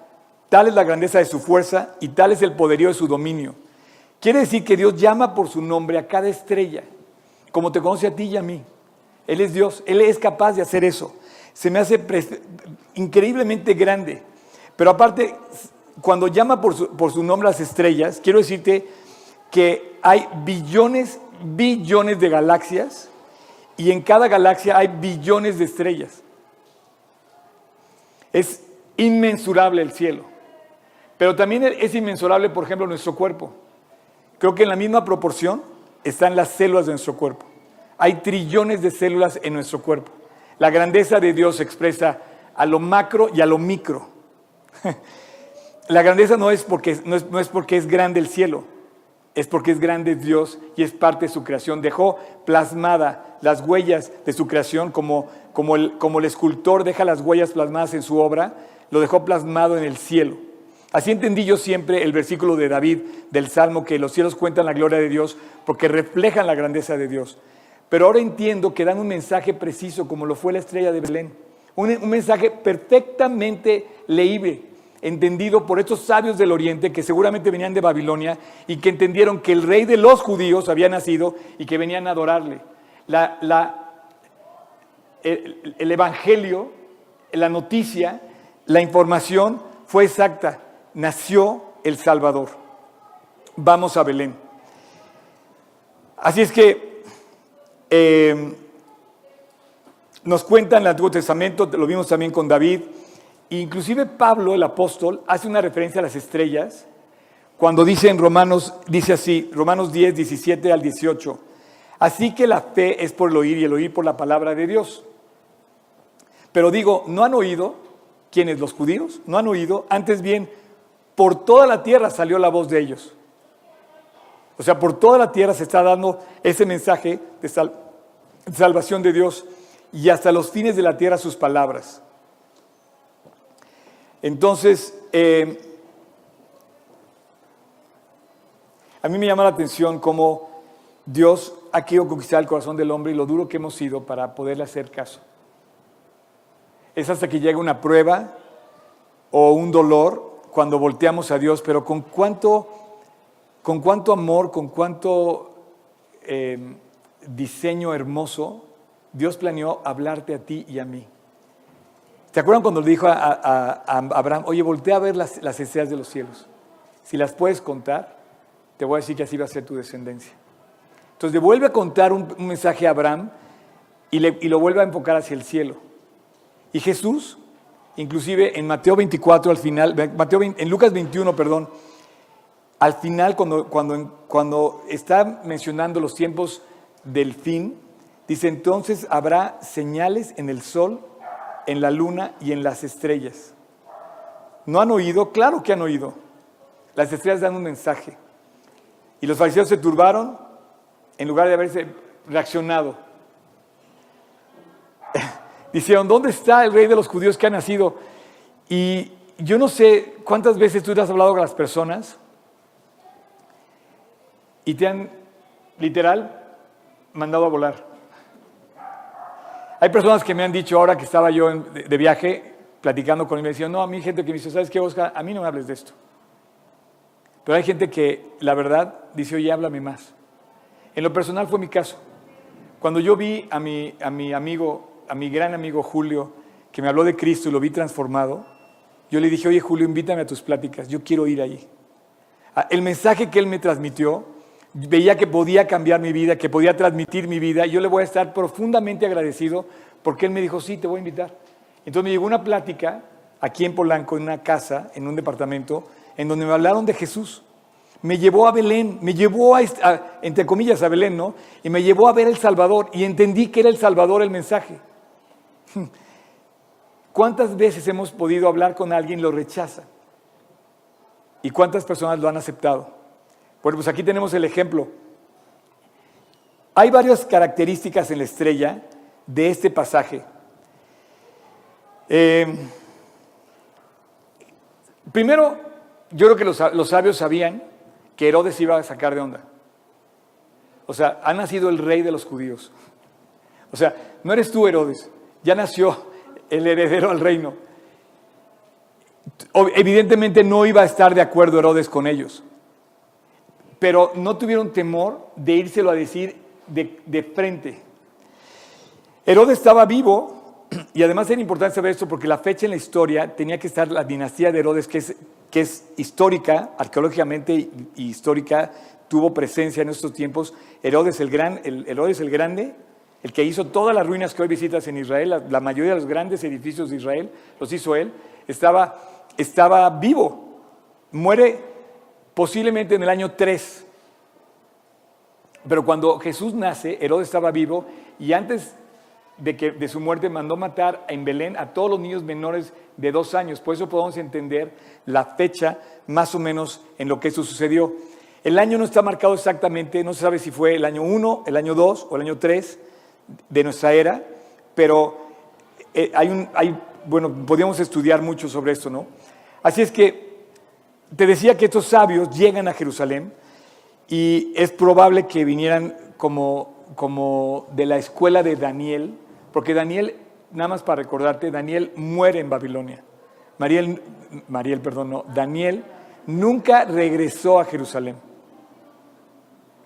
Tal es la grandeza de su fuerza y tal es el poderío de su dominio. Quiere decir que Dios llama por su nombre a cada estrella, como te conoce a ti y a mí. Él es Dios, Él es capaz de hacer eso. Se me hace increíblemente grande. Pero aparte, cuando llama por su, nombre las estrellas, quiero decirte que hay billones, billones de galaxias y en cada galaxia hay billones de estrellas. Es inmensurable el cielo. Pero también es inmensurable, por ejemplo, nuestro cuerpo. Creo que en la misma proporción están las células de nuestro cuerpo. Hay trillones de células en nuestro cuerpo. La grandeza de Dios se expresa a lo macro y a lo micro. La grandeza no es, porque, no es, no es porque es grande el cielo, es porque es grande Dios y es parte de su creación. Dejó plasmada las huellas de su creación como, como, el, como el escultor deja las huellas plasmadas en su obra, lo dejó plasmado en el cielo. Así entendí yo siempre el versículo de David del Salmo, que los cielos cuentan la gloria de Dios porque reflejan la grandeza de Dios. Pero ahora entiendo que dan un mensaje preciso, como lo fue la estrella de Belén. Un, mensaje perfectamente leíble, entendido por estos sabios del Oriente que seguramente venían de Babilonia y que entendieron que el rey de los judíos había nacido y que venían a adorarle. La, el Evangelio, la noticia, la información fue exacta nació el Salvador. Vamos a Belén. Así es que eh, nos cuenta en el Antiguo Testamento, lo vimos también con David, inclusive Pablo, el apóstol, hace una referencia a las estrellas cuando dice en Romanos, dice así, Romanos 10, 17 al 18, así que la fe es por el oír y el oír por la palabra de Dios. Pero digo, ¿no han oído? ¿Quiénes? ¿Los judíos? ¿No han oído? Antes bien, por toda la tierra salió la voz de ellos. O sea, por toda la tierra se está dando ese mensaje de, salvación de Dios y hasta los fines de la tierra sus palabras. Entonces, eh, a mí me llama la atención cómo Dios ha querido conquistar el corazón del hombre y lo duro que hemos sido para poderle hacer caso. Es hasta que llega una prueba o un dolor cuando volteamos a Dios, pero con cuánto, con cuánto amor, con cuánto eh, diseño hermoso Dios planeó hablarte a ti y a mí. ¿Te acuerdan cuando le dijo a, Abraham, oye, voltea a ver las, las, estrellas de los cielos? Si las puedes contar, te voy a decir que así va a ser tu descendencia. Entonces le vuelve a contar un, un mensaje a Abraham y, y lo vuelve a enfocar hacia el cielo. Y Jesús Inclusive en Mateo 24 al final, Mateo en Lucas 21, perdón, al final cuando, cuando, cuando está mencionando los tiempos del fin, dice entonces habrá señales en el sol, en la luna y en las estrellas. ¿No han oído? Claro que han oído. Las estrellas dan un mensaje. Y los fariseos se turbaron en lugar de haberse reaccionado. Dijeron, ¿dónde está el rey de los judíos que ha nacido? Y yo no sé cuántas veces tú te has hablado con las personas y te han, literal, mandado a volar. Hay personas que me han dicho ahora que estaba yo de, viaje platicando con él, me decían, no, a mí gente que me dice, ¿sabes qué, Oscar? A mí no me hables de esto. Pero hay gente que, la verdad, dice, oye, háblame más. En lo personal fue mi caso. Cuando yo vi a mi, a mi amigo a mi gran amigo Julio, que me habló de Cristo y lo vi transformado, yo le dije, oye Julio, invítame a tus pláticas, yo quiero ir allí. El mensaje que él me transmitió, veía que podía cambiar mi vida, que podía transmitir mi vida, yo le voy a estar profundamente agradecido porque él me dijo, sí, te voy a invitar. Entonces me llegó una plática aquí en Polanco, en una casa, en un departamento, en donde me hablaron de Jesús. Me llevó a Belén, me llevó a, entre comillas, a Belén, ¿no? Y me llevó a ver el Salvador y entendí que era el Salvador el mensaje. ¿Cuántas veces hemos podido hablar con alguien y lo rechaza? ¿Y cuántas personas lo han aceptado? Bueno, pues aquí tenemos el ejemplo. Hay varias características en la estrella de este pasaje. Eh, primero, yo creo que los, los, sabios sabían que Herodes iba a sacar de onda. O sea, ha nacido el rey de los judíos. O sea, no eres tú Herodes, ya nació el heredero al reino. Evidentemente no iba a estar de acuerdo Herodes con ellos, pero no tuvieron temor de írselo a decir de, frente. Herodes estaba vivo y además era importante saber esto porque la fecha en la historia tenía que estar la dinastía de Herodes, que es, que es histórica, arqueológicamente y histórica, tuvo presencia en estos tiempos. Herodes el, gran, el, Herodes el Grande, el que hizo todas las ruinas que hoy visitas en Israel, la, mayoría de los grandes edificios de Israel, los hizo él, estaba, estaba vivo. Muere posiblemente en el año 3. Pero cuando Jesús nace, Herodes estaba vivo y antes de, que, de su muerte mandó matar en Belén a todos los niños menores de dos años. Por eso podemos entender la fecha más o menos en lo que eso sucedió. El año no está marcado exactamente, no se sabe si fue el año 1, el año 2 o el año 3 de nuestra era, pero eh, hay un, hay, bueno, podríamos estudiar mucho sobre esto, ¿no? Así es que te decía que estos sabios llegan a Jerusalén y es probable que vinieran como, como de la escuela de Daniel, porque Daniel, nada más para recordarte, Daniel muere en Babilonia. Mariel, Mariel, perdón, no, Daniel nunca regresó a Jerusalén.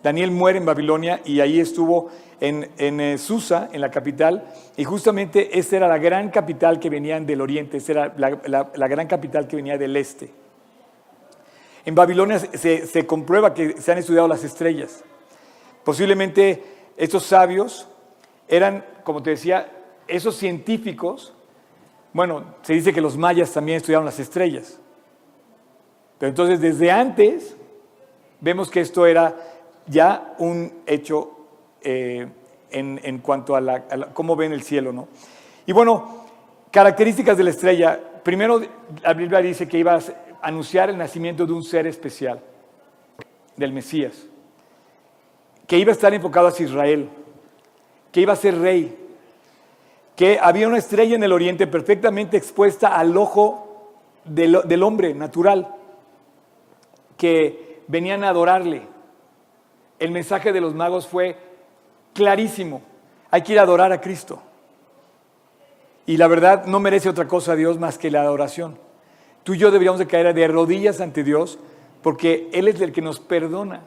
Daniel muere en Babilonia y ahí estuvo en, en eh, Susa, en la capital, y justamente esta era la gran capital que venía del oriente, esta era la, gran capital que venía del este. En Babilonia se, se comprueba que se han estudiado las estrellas. Posiblemente estos sabios eran, como te decía, esos científicos, bueno, se dice que los mayas también estudiaron las estrellas. Pero entonces desde antes vemos que esto era ya un hecho eh, en, cuanto a, la, cómo ven el cielo, ¿no? Y bueno, características de la estrella. Primero, la Biblia dice que iba a anunciar el nacimiento de un ser especial, del Mesías, que iba a estar enfocado hacia Israel que iba a ser rey, que había una estrella en el oriente perfectamente expuesta al ojo del, hombre natural, que venían a adorarle. El mensaje de los magos fue clarísimo, hay que ir a adorar a Cristo. Y la verdad no merece otra cosa a Dios más que la adoración. Tú y yo deberíamos de caer de rodillas ante Dios porque Él es el que nos perdona.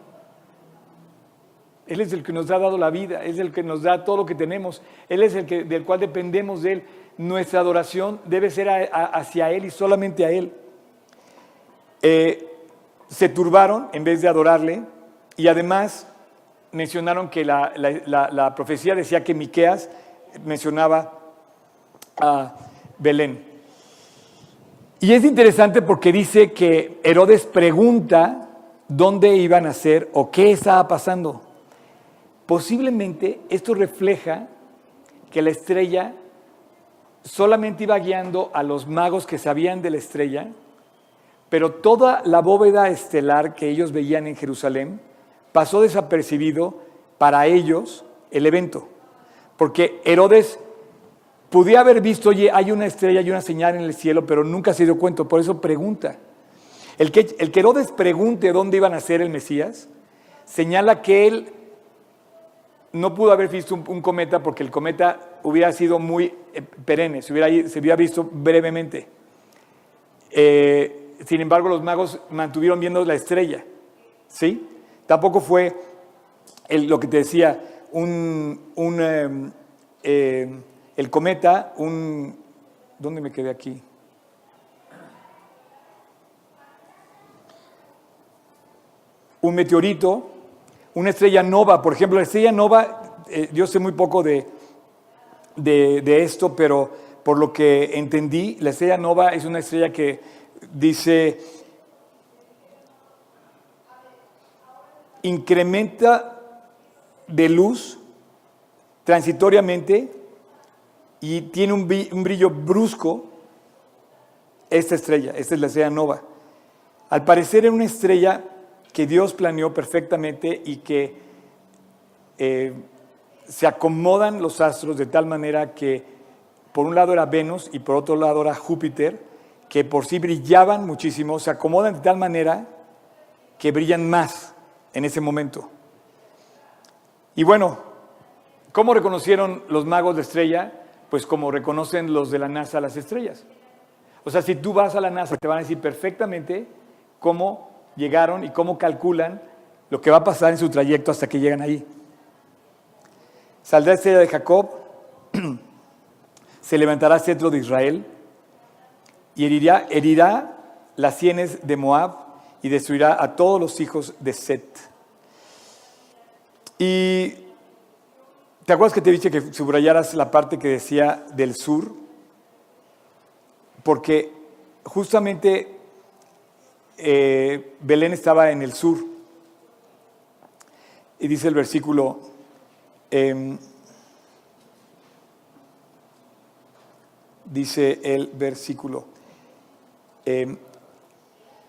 Él es el que nos ha dado la vida, es el que nos da todo lo que tenemos, Él es el que, del cual dependemos de Él. Nuestra adoración debe ser hacia Él y solamente a Él. Eh, se turbaron en vez de adorarle y además mencionaron que la, profecía decía que Miqueas mencionaba a Belén. Y es interesante porque dice que Herodes pregunta dónde iban a ser o qué estaba pasando. Posiblemente esto refleja que la estrella solamente iba guiando a los magos que sabían de la estrella, pero toda la bóveda estelar que ellos veían en Jerusalén pasó desapercibido para ellos el evento, porque Herodes podía haber visto, oye, hay una estrella y una señal en el cielo, pero nunca se dio cuenta, por eso pregunta. El que, el que Herodes pregunte dónde iban a ser el Mesías, señala que él no pudo haber visto un, cometa porque el cometa hubiera sido muy eh, perenne, se hubiera, se hubiera visto brevemente. Eh, sin embargo, los magos mantuvieron viendo la estrella. ¿sí? Tampoco fue lo que te decía, un, em, eh, el cometa, un... ¿Dónde me quedé aquí? Un meteorito una estrella nova, por ejemplo, la estrella nova, eh, yo sé muy poco de, de, esto, pero por lo que entendí, la estrella nova es una estrella que dice, incrementa de luz transitoriamente y tiene un, brillo brusco esta estrella, esta es la estrella nova. Al parecer es una estrella que Dios planeó perfectamente y que eh, se acomodan los astros de tal manera que por un lado era Venus y por otro lado era Júpiter, que por sí brillaban muchísimo, se acomodan de tal manera que brillan más en ese momento. Y bueno, ¿cómo reconocieron los magos de estrella? Pues como reconocen los de la NASA las estrellas. O sea, si tú vas a la NASA, te van a decir perfectamente cómo llegaron y cómo calculan lo que va a pasar en su trayecto hasta que llegan ahí. Saldrá estrella de Jacob, se levantará cetro de Israel y herirá, herirá las sienes de Moab y destruirá a todos los hijos de Set. Y ¿te acuerdas que te dije que subrayaras la parte que decía del sur? Porque justamente eh, Belén estaba en el sur. Y dice el versículo, em, dice el versículo, em,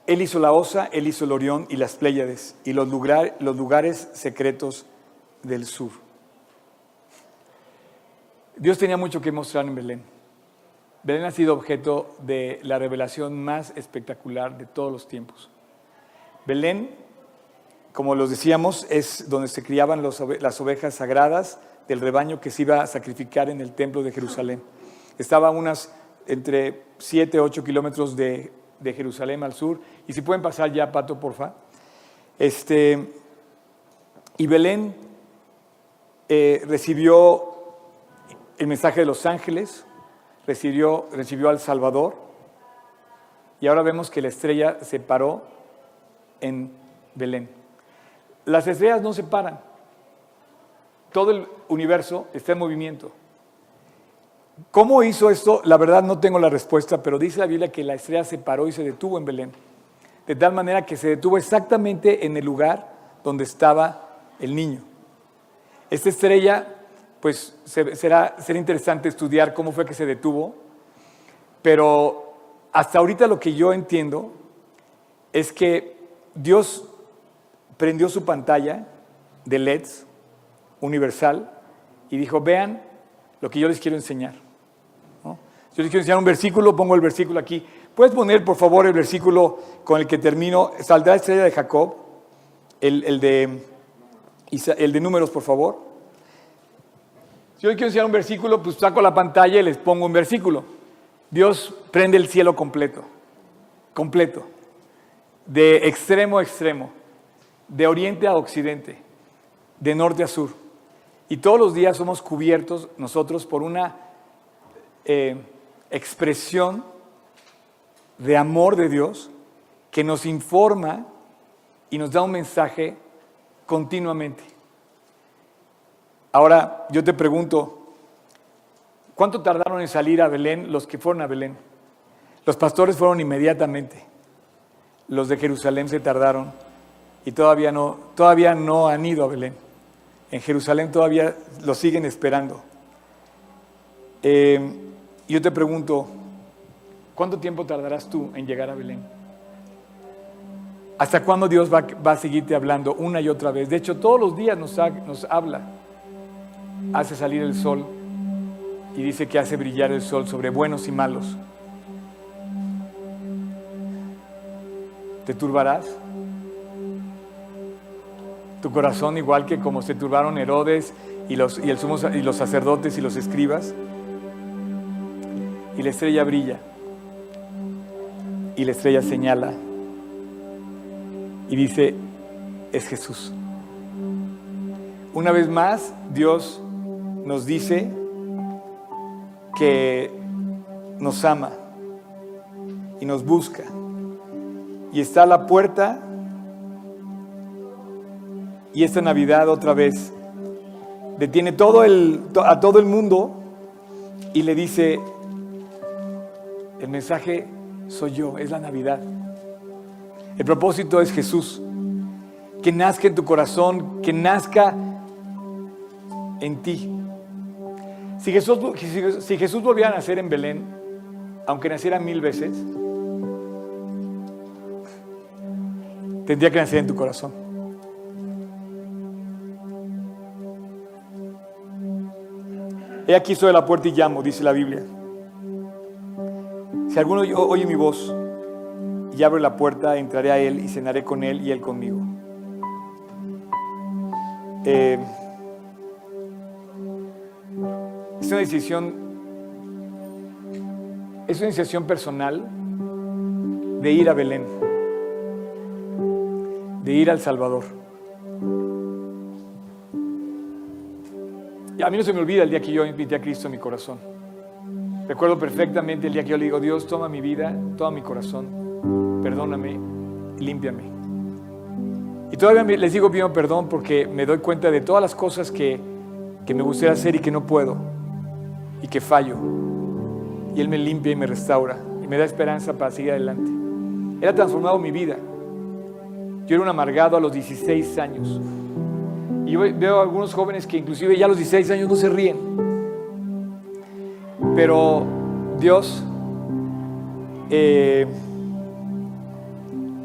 él hizo la osa, él hizo el orión y las Pléyades y los, lugares secretos del sur. Dios tenía mucho que mostrar en Belén. Belén ha sido objeto de la revelación más espectacular de todos los tiempos. Belén, como los decíamos, es donde se criaban las ovejas sagradas del rebaño que se iba a sacrificar en el templo de Jerusalén. Estaba unas entre 7 8 kilómetros de, Jerusalén al sur. Y si pueden pasar ya, Pato, porfa. Este, y Belén eh, recibió el mensaje de los ángeles, recibió, recibió al Salvador y ahora vemos que la estrella se paró en Belén. Las estrellas no se paran, todo el universo está en movimiento. ¿Cómo hizo esto? La verdad no tengo la respuesta, pero dice la Biblia que la estrella se paró y se detuvo en Belén, de tal manera que se detuvo exactamente en el lugar donde estaba el niño. Esta estrella pues será, será interesante estudiar cómo fue que se detuvo, pero hasta ahorita lo que yo entiendo es que Dios prendió su pantalla de LEDs universal y dijo, vean lo que yo les quiero enseñar. Yo les quiero enseñar un versículo, pongo el versículo aquí. ¿Puedes poner, por favor, el versículo con el que termino? Saldrá estrella de Jacob, el, el, de, el de números, por favor. Si yo quiero enseñar un versículo, pues saco la pantalla y les pongo un versículo. Dios prende el cielo completo, completo, de extremo a extremo, de oriente a occidente, de norte a sur. Y todos los días somos cubiertos nosotros por una eh, expresión de amor de Dios que nos informa y nos da un mensaje continuamente. Ahora, yo te pregunto, ¿cuánto tardaron en salir a Belén los que fueron a Belén? Los pastores fueron inmediatamente. Los de Jerusalén se tardaron y todavía no, todavía no han ido a Belén. En Jerusalén todavía lo siguen esperando. Eh, yo te pregunto, ¿cuánto tiempo tardarás tú en llegar a Belén? ¿Hasta cuándo Dios va, a seguirte hablando una y otra vez? De hecho, todos los días nos, habla hace salir el sol y dice que hace brillar el sol sobre buenos y malos. ¿Te turbarás? Tu corazón igual que como se turbaron Herodes y los, y, y los sacerdotes y los escribas. Y la estrella brilla. Y la estrella señala. Y dice, es Jesús. Una vez más, Dios nos dice que nos ama y nos busca y está a la puerta y esta Navidad otra vez detiene todo el, a todo el mundo y le dice, el mensaje soy yo, es la Navidad. El propósito es Jesús, que nazca en tu corazón, que nazca en ti. Si Jesús, volviera a nacer en Belén, aunque naciera mil veces, tendría que nacer en tu corazón. He aquí soy la puerta y llamo, dice la Biblia. Si alguno oye mi voz y abre la puerta, entraré a él y cenaré con él y él conmigo. Eh, es una decisión, es una decisión personal de ir a Belén, de ir al Salvador. Y a mí no se me olvida el día que yo invité a Cristo en mi corazón. Recuerdo perfectamente el día que yo le digo, Dios, toma mi vida, toma mi corazón. perdóname, límpiame. Y todavía les digo pido perdón porque me doy cuenta de todas las cosas que, que me gustaría hacer y que no puedo y que fallo. Y Él me limpia y me restaura y me da esperanza para seguir adelante. Él ha transformado mi vida. Yo era un amargado a los 16 años. Y veo a algunos jóvenes que inclusive ya a los 16 años no se ríen. Pero Dios eh,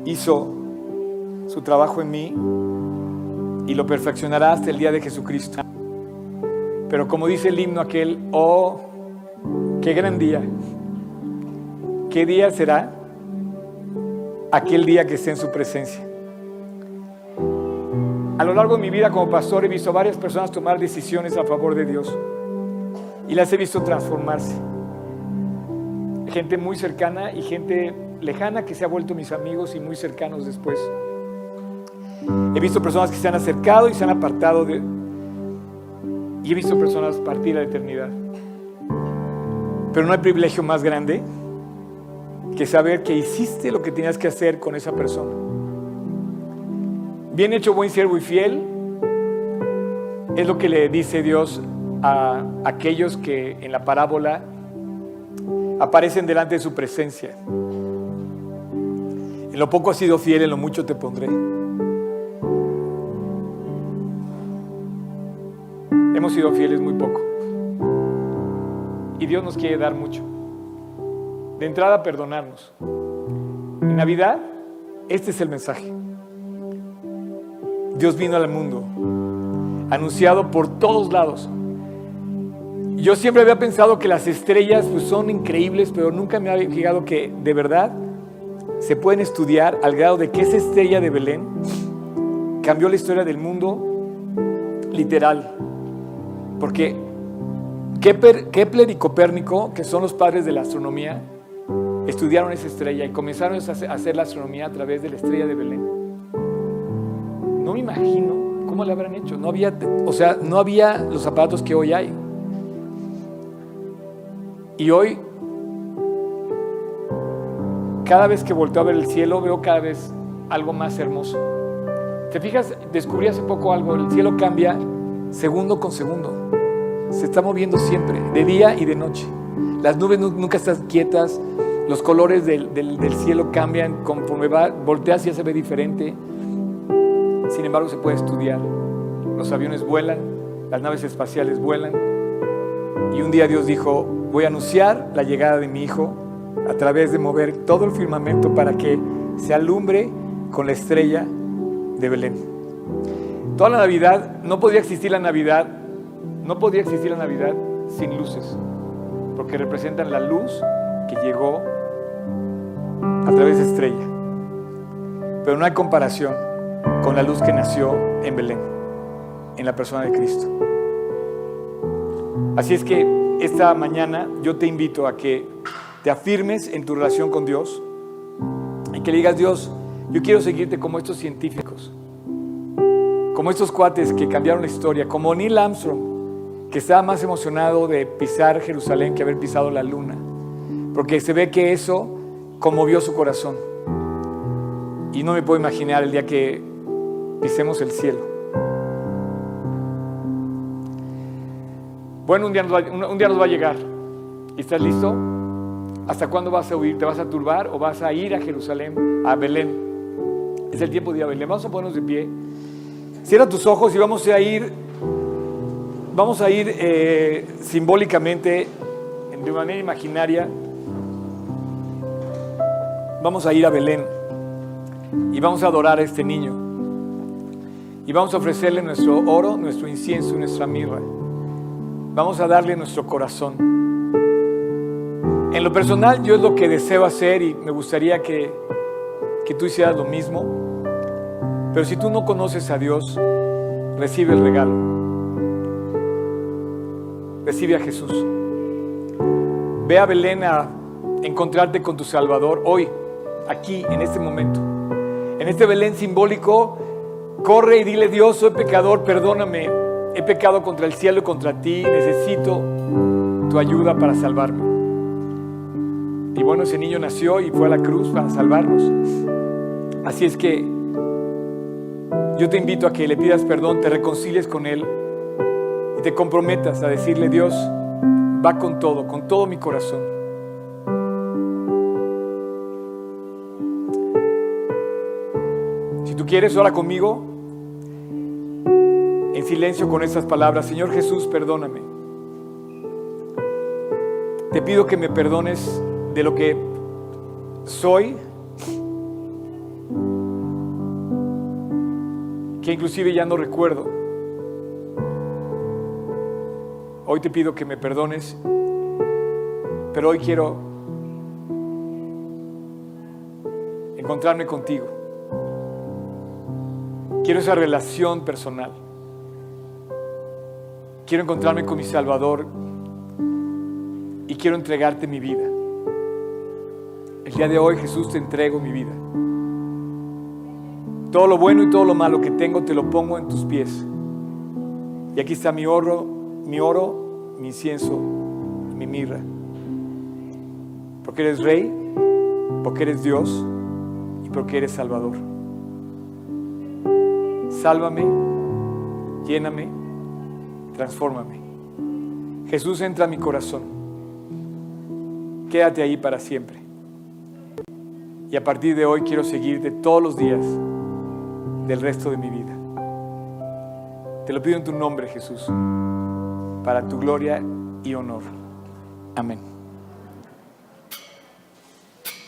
hizo su trabajo en mí y lo perfeccionará hasta el día de Jesucristo. Pero como dice el himno aquel, oh, qué gran día. ¿Qué día será? Aquel día que esté en su presencia. A lo largo de mi vida como pastor he visto a varias personas tomar decisiones a favor de Dios y las he visto transformarse. Gente muy cercana y gente lejana que se ha vuelto mis amigos y muy cercanos después. He visto personas que se han acercado y se han apartado de... Y he visto personas partir a la eternidad. Pero no hay privilegio más grande que saber que hiciste lo que tenías que hacer con esa persona. Bien hecho, buen siervo y fiel, es lo que le dice Dios a aquellos que en la parábola aparecen delante de su presencia. En lo poco has sido fiel, en lo mucho te pondré. Hemos sido fieles muy poco. Y Dios nos quiere dar mucho. De entrada, perdonarnos. En Navidad, este es el mensaje. Dios vino al mundo, anunciado por todos lados. Yo siempre había pensado que las estrellas pues, son increíbles, pero nunca me había fijado que de verdad se pueden estudiar al grado de que esa estrella de Belén cambió la historia del mundo literal. Porque Kepler y Copérnico, que son los padres de la astronomía, estudiaron esa estrella y comenzaron a hacer la astronomía a través de la estrella de Belén no me imagino cómo le habrán hecho. No había, o sea, no había los zapatos que hoy hay. Y hoy, cada vez que volteo a ver el cielo, veo cada vez algo más hermoso. ¿Te fijas? Descubrí hace poco algo. El cielo cambia segundo con segundo. Se está moviendo siempre, de día y de noche. Las nubes nunca están quietas. Los colores del, del cielo cambian conforme va, volteas y ya se ve diferente. Sin embargo, se puede estudiar. Los aviones vuelan, las naves espaciales vuelan. Y un día Dios dijo, voy a anunciar la llegada de mi Hijo a través de mover todo el firmamento para que se alumbre con la estrella de Belén. Toda la Navidad, no podría existir la Navidad, no podría existir la Navidad sin luces, porque representan la luz que llegó a través de estrella. Pero no hay comparación con la luz que nació en Belén, en la persona de Cristo. Así es que esta mañana yo te invito a que te afirmes en tu relación con Dios y que digas, Dios, yo quiero seguirte como estos científicos, como estos cuates que cambiaron la historia, como Neil Armstrong, que estaba más emocionado de pisar Jerusalén que haber pisado la luna, porque se ve que eso conmovió su corazón. Y no me puedo imaginar el día que pisemos el cielo. Bueno, un día, nos va, un día nos va a llegar. ¿Y estás listo? ¿Hasta cuándo vas a huir? ¿Te vas a turbar o vas a ir a Jerusalén, a Belén? Es el tiempo de ir a Belén. Vamos a ponernos de pie. Cierra tus ojos y vamos a ir, vamos a ir eh, simbólicamente, de manera imaginaria, vamos a ir a Belén y vamos a adorar a este niño. Y vamos a ofrecerle nuestro oro, nuestro incienso y nuestra mirra. Vamos a darle nuestro corazón. En lo personal, yo es lo que deseo hacer y me gustaría que, que tú hicieras lo mismo. Pero si tú no conoces a Dios, recibe el regalo. Recibe a Jesús. Ve a Belén a encontrarte con tu Salvador hoy, aquí, en este momento. En este Belén simbólico Corre y dile, Dios, soy pecador, perdóname. He pecado contra el cielo y contra ti. Necesito tu ayuda para salvarme. Y bueno, ese niño nació y fue a la cruz para salvarnos. Así es que yo te invito a que le pidas perdón, te reconcilies con Él y te comprometas a decirle, Dios, va con todo, con todo mi corazón. Si tú quieres, ora conmigo silencio con estas palabras. Señor Jesús, perdóname. Te pido que me perdones de lo que soy, que inclusive ya no recuerdo. Hoy te pido que me perdones, pero hoy quiero encontrarme contigo. Quiero esa relación personal. Quiero encontrarme con mi Salvador y quiero entregarte mi vida. El día de hoy, Jesús, te entrego mi vida. Todo lo bueno y todo lo malo que tengo te lo pongo en tus pies. Y aquí está mi oro, mi oro, mi incienso, mi mirra. Porque eres rey, porque eres Dios y porque eres Salvador. Sálvame, lléname, transfórmame. Jesús entra a mi corazón. Quédate ahí para siempre. Y a partir de hoy quiero seguirte todos los días del resto de mi vida. Te lo pido en tu nombre, Jesús, para tu gloria y honor. Amén.